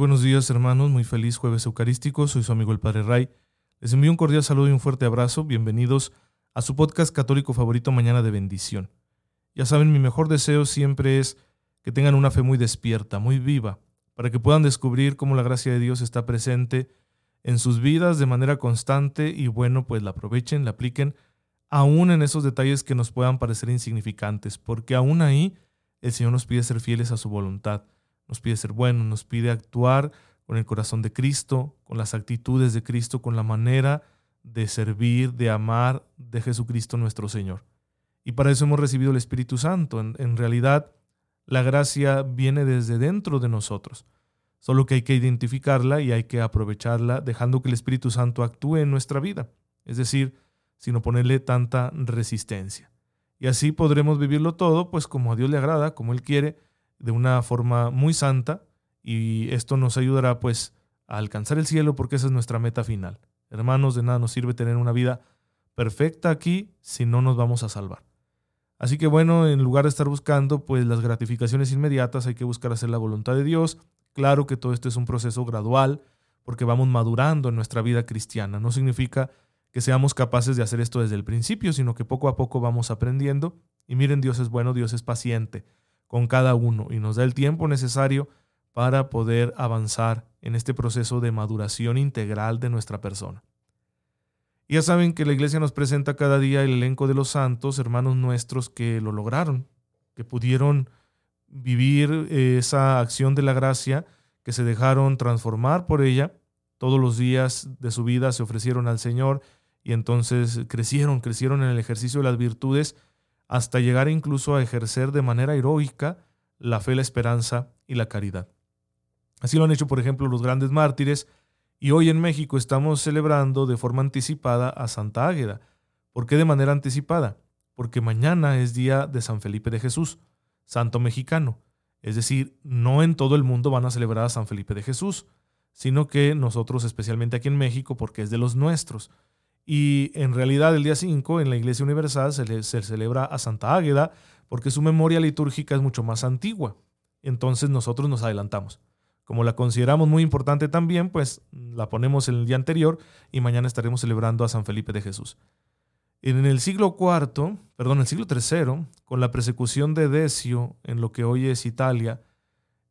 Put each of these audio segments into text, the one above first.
Buenos días hermanos, muy feliz jueves eucarístico, soy su amigo el Padre Ray. Les envío un cordial saludo y un fuerte abrazo, bienvenidos a su podcast católico favorito Mañana de Bendición. Ya saben, mi mejor deseo siempre es que tengan una fe muy despierta, muy viva, para que puedan descubrir cómo la gracia de Dios está presente en sus vidas de manera constante y bueno, pues la aprovechen, la apliquen, aún en esos detalles que nos puedan parecer insignificantes, porque aún ahí el Señor nos pide ser fieles a su voluntad nos pide ser bueno, nos pide actuar con el corazón de Cristo, con las actitudes de Cristo, con la manera de servir, de amar de Jesucristo nuestro Señor. Y para eso hemos recibido el Espíritu Santo. En, realidad, la gracia viene desde dentro de nosotros. Solo que hay que identificarla y hay que aprovecharla dejando que el Espíritu Santo actúe en nuestra vida. Es decir, sin oponerle tanta resistencia. Y así podremos vivirlo todo, pues como a Dios le agrada, como Él quiere, de una forma muy santa y esto nos ayudará pues a alcanzar el cielo porque esa es nuestra meta final. Hermanos, de nada nos sirve tener una vida perfecta aquí si no nos vamos a salvar. Así que bueno, en lugar de estar buscando pues las gratificaciones inmediatas, hay que buscar hacer la voluntad de Dios. Claro que todo esto es un proceso gradual porque vamos madurando en nuestra vida cristiana. No significa que seamos capaces de hacer esto desde el principio, sino que poco a poco vamos aprendiendo. Y miren, Dios es bueno, Dios es paciente con cada uno y nos da el tiempo necesario para poder avanzar en este proceso de maduración integral de nuestra persona. Ya saben que la iglesia nos presenta cada día el elenco de los santos, hermanos nuestros que lo lograron, que pudieron vivir eh, esa acción de la gracia, que se dejaron transformar por ella, todos los días de su vida se ofrecieron al Señor y entonces crecieron, crecieron en el ejercicio de las virtudes hasta llegar incluso a ejercer de manera heroica la fe, la esperanza y la caridad. Así lo han hecho, por ejemplo, los grandes mártires, y hoy en México estamos celebrando de forma anticipada a Santa Águeda. ¿Por qué de manera anticipada? Porque mañana es día de San Felipe de Jesús, santo mexicano. Es decir, no en todo el mundo van a celebrar a San Felipe de Jesús, sino que nosotros, especialmente aquí en México, porque es de los nuestros. Y en realidad el día 5 en la Iglesia Universal se, se celebra a Santa Águeda porque su memoria litúrgica es mucho más antigua. Entonces nosotros nos adelantamos. Como la consideramos muy importante también, pues la ponemos en el día anterior y mañana estaremos celebrando a San Felipe de Jesús. En el siglo IV, perdón, el siglo III, con la persecución de Decio en lo que hoy es Italia,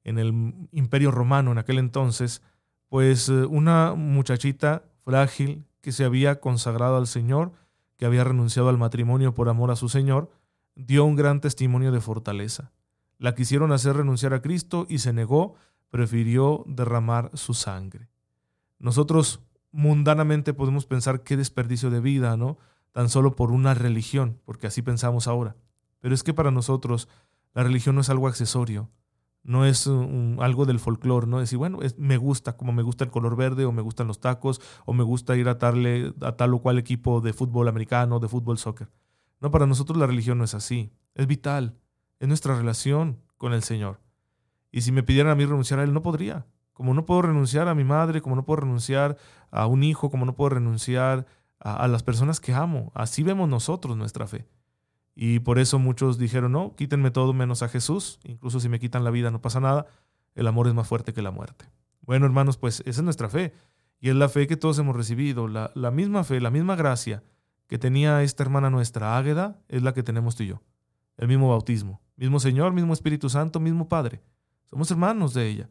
en el Imperio Romano en aquel entonces, pues eh, una muchachita frágil que se había consagrado al Señor, que había renunciado al matrimonio por amor a su Señor, dio un gran testimonio de fortaleza. La quisieron hacer renunciar a Cristo y se negó, prefirió derramar su sangre. Nosotros mundanamente podemos pensar qué desperdicio de vida, ¿no? Tan solo por una religión, porque así pensamos ahora. Pero es que para nosotros la religión no es algo accesorio, no es algo del folclore, ¿no? Decir, bueno, me gusta, como me gusta el color verde, o me gustan los tacos, o me gusta ir a, darle a tal o cual equipo de fútbol americano, de fútbol soccer. No, para nosotros la religión no es así. Es vital. Es nuestra relación con el Señor. Y si me pidieran a mí renunciar a Él, no podría. Como no puedo renunciar a mi madre, como no puedo renunciar a un hijo, como no puedo renunciar a las personas que amo. Así vemos nosotros nuestra fe. Y por eso muchos dijeron, no, quítenme todo menos a Jesús, incluso si me quitan la vida no pasa nada, el amor es más fuerte que la muerte. Bueno, hermanos, pues esa es nuestra fe. Y es la fe que todos hemos recibido, la, la misma fe, la misma gracia que tenía esta hermana nuestra, Águeda, es la que tenemos tú y yo. El mismo bautismo, mismo Señor, mismo Espíritu Santo, mismo Padre. Somos hermanos de ella.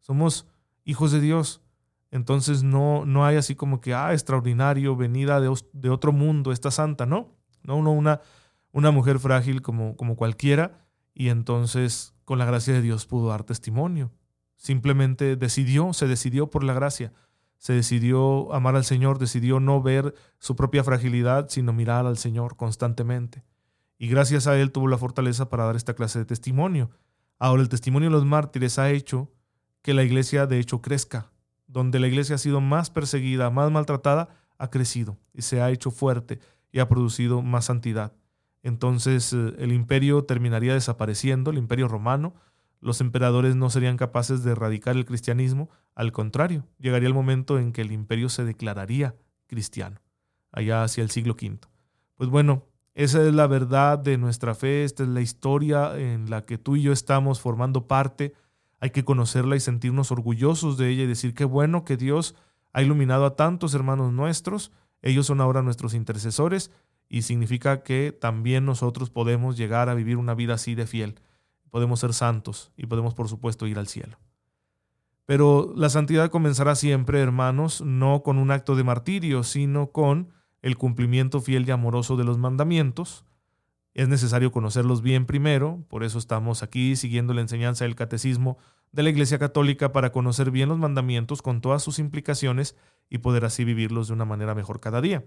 Somos hijos de Dios. Entonces no, no hay así como que, ah, extraordinario, venida de, de otro mundo, esta santa, ¿no? No, no, una, una mujer frágil como, como cualquiera, y entonces con la gracia de Dios pudo dar testimonio. Simplemente decidió, se decidió por la gracia, se decidió amar al Señor, decidió no ver su propia fragilidad, sino mirar al Señor constantemente. y gracias a él tuvo la fortaleza para dar esta clase de testimonio. Ahora el testimonio de los mártires ha hecho que la iglesia de hecho crezca. Donde la iglesia ha sido más perseguida, más maltratada, ha crecido y se ha hecho fuerte y ha producido más santidad. Entonces eh, el imperio terminaría desapareciendo, el imperio romano, los emperadores no serían capaces de erradicar el cristianismo, al contrario, llegaría el momento en que el imperio se declararía cristiano, allá hacia el siglo V. Pues bueno, esa es la verdad de nuestra fe, esta es la historia en la que tú y yo estamos formando parte. Hay que conocerla y sentirnos orgullosos de ella y decir qué bueno que Dios ha iluminado a tantos hermanos nuestros, ellos son ahora nuestros intercesores y significa que también nosotros podemos llegar a vivir una vida así de fiel, podemos ser santos y podemos por supuesto ir al cielo. Pero la santidad comenzará siempre, hermanos, no con un acto de martirio, sino con el cumplimiento fiel y amoroso de los mandamientos. Es necesario conocerlos bien primero, por eso estamos aquí siguiendo la enseñanza del catecismo de la Iglesia Católica para conocer bien los mandamientos con todas sus implicaciones y poder así vivirlos de una manera mejor cada día.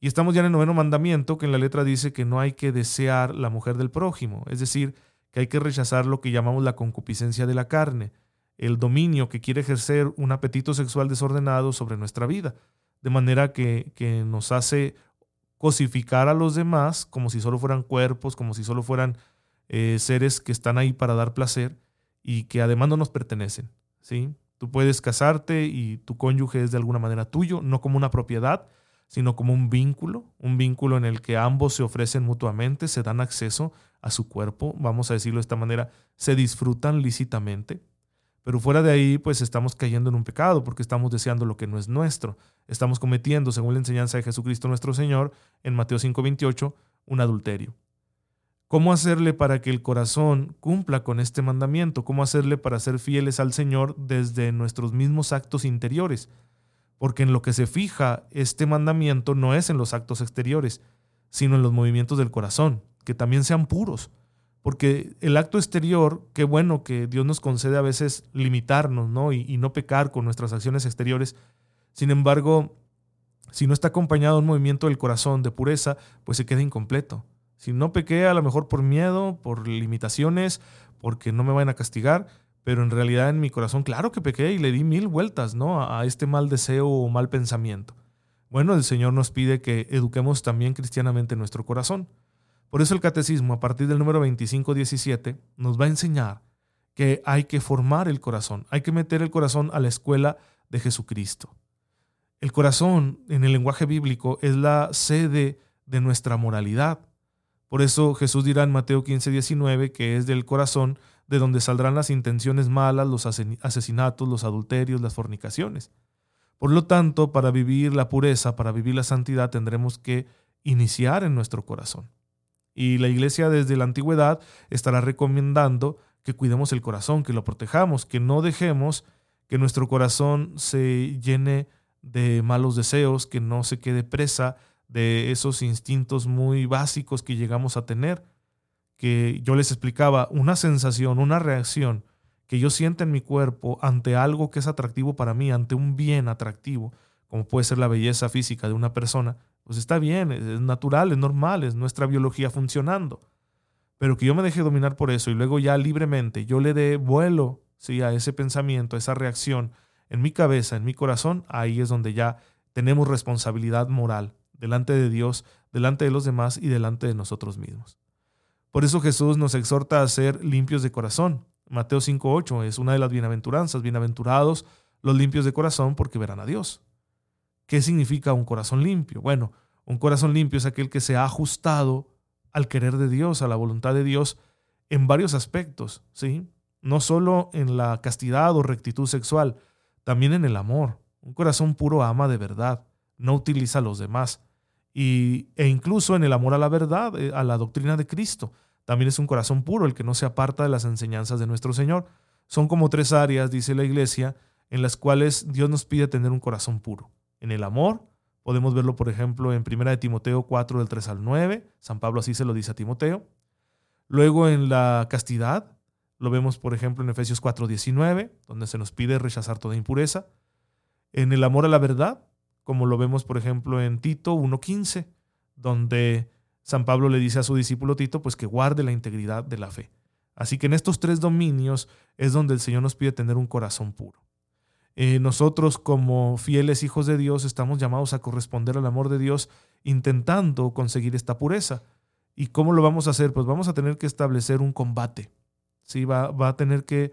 Y estamos ya en el noveno mandamiento que en la letra dice que no hay que desear la mujer del prójimo, es decir, que hay que rechazar lo que llamamos la concupiscencia de la carne, el dominio que quiere ejercer un apetito sexual desordenado sobre nuestra vida, de manera que, que nos hace cosificar a los demás como si solo fueran cuerpos, como si solo fueran eh, seres que están ahí para dar placer y que además no nos pertenecen. ¿sí? Tú puedes casarte y tu cónyuge es de alguna manera tuyo, no como una propiedad, sino como un vínculo, un vínculo en el que ambos se ofrecen mutuamente, se dan acceso a su cuerpo, vamos a decirlo de esta manera, se disfrutan lícitamente. Pero fuera de ahí, pues estamos cayendo en un pecado porque estamos deseando lo que no es nuestro. Estamos cometiendo, según la enseñanza de Jesucristo nuestro Señor, en Mateo 5:28, un adulterio. ¿Cómo hacerle para que el corazón cumpla con este mandamiento? ¿Cómo hacerle para ser fieles al Señor desde nuestros mismos actos interiores? Porque en lo que se fija este mandamiento no es en los actos exteriores, sino en los movimientos del corazón, que también sean puros. Porque el acto exterior, qué bueno que Dios nos concede a veces limitarnos ¿no? Y, no pecar con nuestras acciones exteriores. Sin embargo, si no está acompañado de un movimiento del corazón de pureza, pues se queda incompleto. Si no pequé, a lo mejor por miedo, por limitaciones, porque no me van a castigar, pero en realidad en mi corazón, claro que pequé y le di mil vueltas ¿no? a este mal deseo o mal pensamiento. Bueno, el Señor nos pide que eduquemos también cristianamente nuestro corazón. Por eso el catecismo, a partir del número 25-17, nos va a enseñar que hay que formar el corazón, hay que meter el corazón a la escuela de Jesucristo. El corazón, en el lenguaje bíblico, es la sede de nuestra moralidad. Por eso Jesús dirá en Mateo 15, 19 que es del corazón de donde saldrán las intenciones malas, los asesinatos, los adulterios, las fornicaciones. Por lo tanto, para vivir la pureza, para vivir la santidad, tendremos que iniciar en nuestro corazón. Y la iglesia desde la antigüedad estará recomendando que cuidemos el corazón, que lo protejamos, que no dejemos que nuestro corazón se llene de malos deseos, que no se quede presa de esos instintos muy básicos que llegamos a tener, que yo les explicaba, una sensación, una reacción que yo siento en mi cuerpo ante algo que es atractivo para mí, ante un bien atractivo, como puede ser la belleza física de una persona, pues está bien, es natural, es normal, es nuestra biología funcionando. Pero que yo me deje dominar por eso y luego ya libremente yo le dé vuelo ¿sí? a ese pensamiento, a esa reacción en mi cabeza, en mi corazón, ahí es donde ya tenemos responsabilidad moral delante de Dios, delante de los demás y delante de nosotros mismos. Por eso Jesús nos exhorta a ser limpios de corazón. Mateo 5.8 es una de las bienaventuranzas. Bienaventurados los limpios de corazón porque verán a Dios. ¿Qué significa un corazón limpio? Bueno, un corazón limpio es aquel que se ha ajustado al querer de Dios, a la voluntad de Dios en varios aspectos, ¿sí? No solo en la castidad o rectitud sexual, también en el amor. Un corazón puro ama de verdad, no utiliza a los demás, y, e incluso en el amor a la verdad, eh, a la doctrina de Cristo. También es un corazón puro el que no se aparta de las enseñanzas de nuestro Señor. Son como tres áreas, dice la iglesia, en las cuales Dios nos pide tener un corazón puro. En el amor, podemos verlo por ejemplo en 1 de Timoteo 4 del 3 al 9, San Pablo así se lo dice a Timoteo. Luego en la castidad, lo vemos por ejemplo en Efesios 4 19, donde se nos pide rechazar toda impureza. En el amor a la verdad, como lo vemos por ejemplo en Tito 1.15, donde San Pablo le dice a su discípulo Tito pues que guarde la integridad de la fe. Así que en estos tres dominios es donde el Señor nos pide tener un corazón puro. Eh, nosotros como fieles hijos de Dios estamos llamados a corresponder al amor de Dios intentando conseguir esta pureza. ¿Y cómo lo vamos a hacer? Pues vamos a tener que establecer un combate. ¿sí? Va, va a tener que,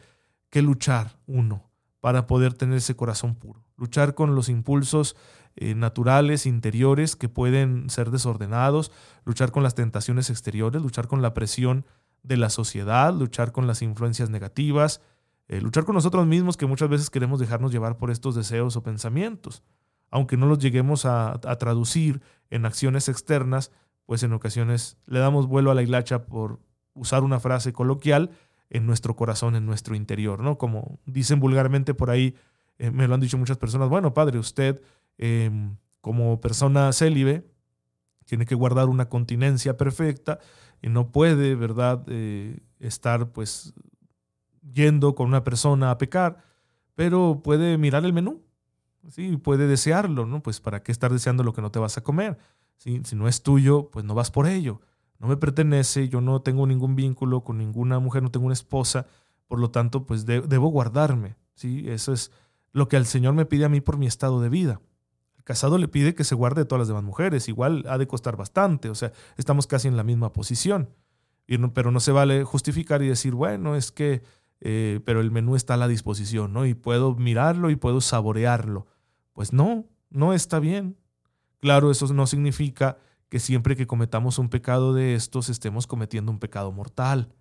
que luchar uno para poder tener ese corazón puro. Luchar con los impulsos eh, naturales, interiores, que pueden ser desordenados, luchar con las tentaciones exteriores, luchar con la presión de la sociedad, luchar con las influencias negativas, eh, luchar con nosotros mismos que muchas veces queremos dejarnos llevar por estos deseos o pensamientos. Aunque no los lleguemos a, a traducir en acciones externas, pues en ocasiones le damos vuelo a la hilacha por usar una frase coloquial en nuestro corazón, en nuestro interior, ¿no? Como dicen vulgarmente por ahí, eh, me lo han dicho muchas personas, bueno, padre, usted em, como persona célibe tiene que guardar una continencia perfecta y no puede, ¿verdad?, eh, estar pues yendo con una persona a pecar, pero puede mirar el menú, ¿sí? puede desearlo, ¿no? Pues para qué estar deseando lo que no te vas a comer. Si no es tuyo, pues no vas por ello. No me pertenece, yo no tengo ningún vínculo con ninguna mujer, no tengo una esposa, por lo tanto, pues debo guardarme. ¿sí? Eso es lo que el Señor me pide a mí por mi estado de vida. El casado le pide que se guarde de todas las demás mujeres, igual ha de costar bastante, o sea, estamos casi en la misma posición. pero no se vale justificar y decir, bueno, es que, eh, pero el menú está a la disposición, ¿no? Y puedo mirarlo y puedo saborearlo. Pues no, no está bien. Claro, eso no significa que siempre que cometamos un pecado de estos estemos cometiendo un pecado mortal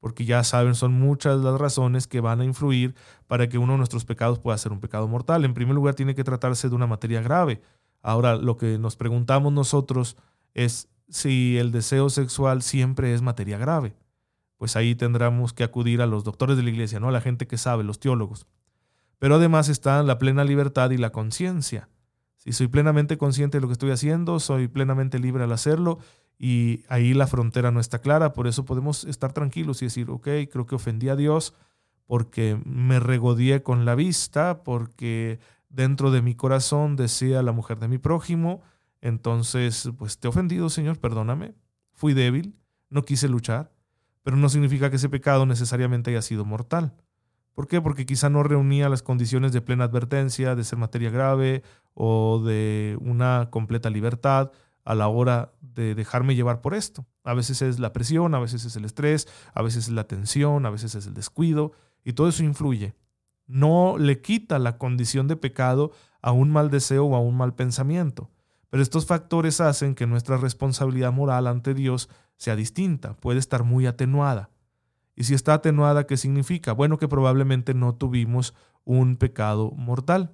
porque ya saben, son muchas las razones que van a influir para que uno de nuestros pecados pueda ser un pecado mortal. En primer lugar, tiene que tratarse de una materia grave. Ahora, lo que nos preguntamos nosotros es si el deseo sexual siempre es materia grave. Pues ahí tendremos que acudir a los doctores de la iglesia, ¿no? A la gente que sabe, los teólogos. Pero además está la plena libertad y la conciencia. Si soy plenamente consciente de lo que estoy haciendo, soy plenamente libre al hacerlo y ahí la frontera no está clara, por eso podemos estar tranquilos y decir, ok, creo que ofendí a Dios porque me regodíe con la vista, porque dentro de mi corazón decía la mujer de mi prójimo, entonces, pues te he ofendido, Señor, perdóname, fui débil, no quise luchar, pero no significa que ese pecado necesariamente haya sido mortal. ¿Por qué? Porque quizá no reunía las condiciones de plena advertencia, de ser materia grave o de una completa libertad, a la hora de dejarme llevar por esto. A veces es la presión, a veces es el estrés, a veces es la tensión, a veces es el descuido, y todo eso influye. No le quita la condición de pecado a un mal deseo o a un mal pensamiento, pero estos factores hacen que nuestra responsabilidad moral ante Dios sea distinta, puede estar muy atenuada. Y si está atenuada, ¿qué significa? Bueno, que probablemente no tuvimos un pecado mortal.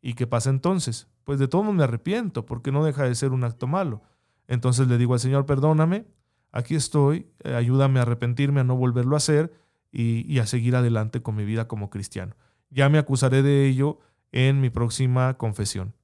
¿Y qué pasa entonces? pues de todo me arrepiento, porque no deja de ser un acto malo. Entonces le digo al Señor, perdóname, aquí estoy, eh, ayúdame a arrepentirme, a no volverlo a hacer y, y a seguir adelante con mi vida como cristiano. Ya me acusaré de ello en mi próxima confesión.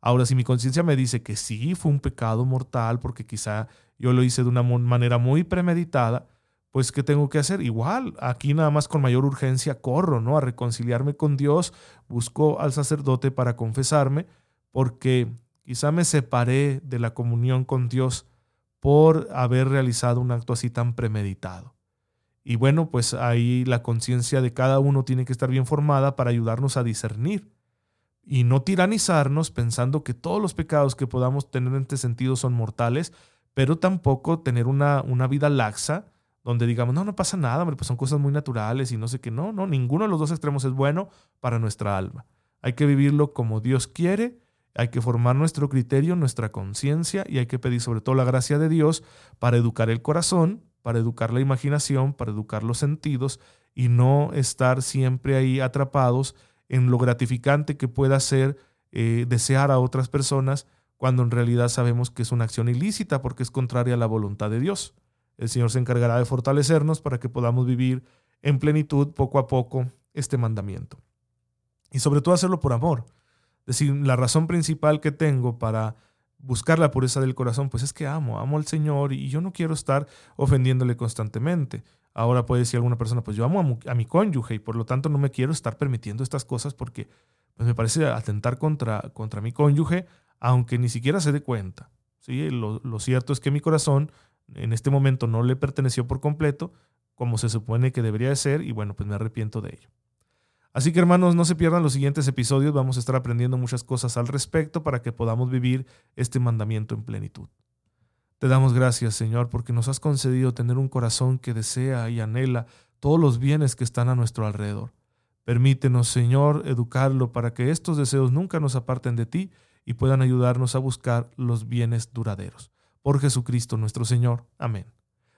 Ahora, si mi conciencia me dice que sí fue un pecado mortal, porque quizá yo lo hice de una manera muy premeditada, pues ¿qué tengo que hacer? Igual, aquí nada más con mayor urgencia corro, ¿no? A reconciliarme con Dios, busco al sacerdote para confesarme porque quizá me separé de la comunión con Dios por haber realizado un acto así tan premeditado. Y bueno, pues ahí la conciencia de cada uno tiene que estar bien formada para ayudarnos a discernir y no tiranizarnos pensando que todos los pecados que podamos tener en este sentido son mortales, pero tampoco tener una, una vida laxa donde digamos, no, no pasa nada, pues son cosas muy naturales y no sé qué, no, no, ninguno de los dos extremos es bueno para nuestra alma. Hay que vivirlo como Dios quiere hay que formar nuestro criterio, nuestra conciencia y hay que pedir sobre todo la gracia de Dios para educar el corazón, para educar la imaginación, para educar los sentidos y no estar siempre ahí atrapados en lo gratificante que pueda ser eh, desear a otras personas cuando en realidad sabemos que es una acción ilícita porque es contraria a la voluntad de Dios. El Señor se encargará de fortalecernos para que podamos vivir en plenitud poco a poco este mandamiento. Y sobre todo hacerlo por amor decir, la razón principal que tengo para buscar la pureza del corazón, pues es que amo, amo al Señor y yo no quiero estar ofendiéndole constantemente. Ahora puede decir alguna persona, pues yo amo a, mi cónyuge y por lo tanto no me quiero estar permitiendo estas cosas porque pues me parece atentar contra, contra mi cónyuge, aunque ni siquiera se dé cuenta. ¿sí? Lo cierto es que mi corazón en este momento no le perteneció por completo, como se supone que debería de ser, y bueno, pues me arrepiento de ello. Así que hermanos, no se pierdan los siguientes episodios, vamos a estar aprendiendo muchas cosas al respecto para que podamos vivir este mandamiento en plenitud. Te damos gracias, Señor, porque nos has concedido tener un corazón que desea y anhela todos los bienes que están a nuestro alrededor. Permítenos, Señor, educarlo para que estos deseos nunca nos aparten de ti y puedan ayudarnos a buscar los bienes duraderos. Por Jesucristo nuestro Señor. Amén.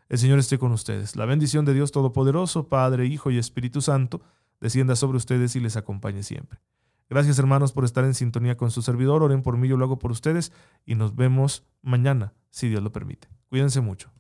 El Señor esté con ustedes. La bendición de Dios Todopoderoso, Padre, Hijo y Espíritu Santo, descienda sobre ustedes y les acompañe siempre. Gracias hermanos por estar en sintonía con su servidor. Oren por mí, yo lo hago por ustedes y nos vemos mañana, si Dios lo permite. Cuídense mucho.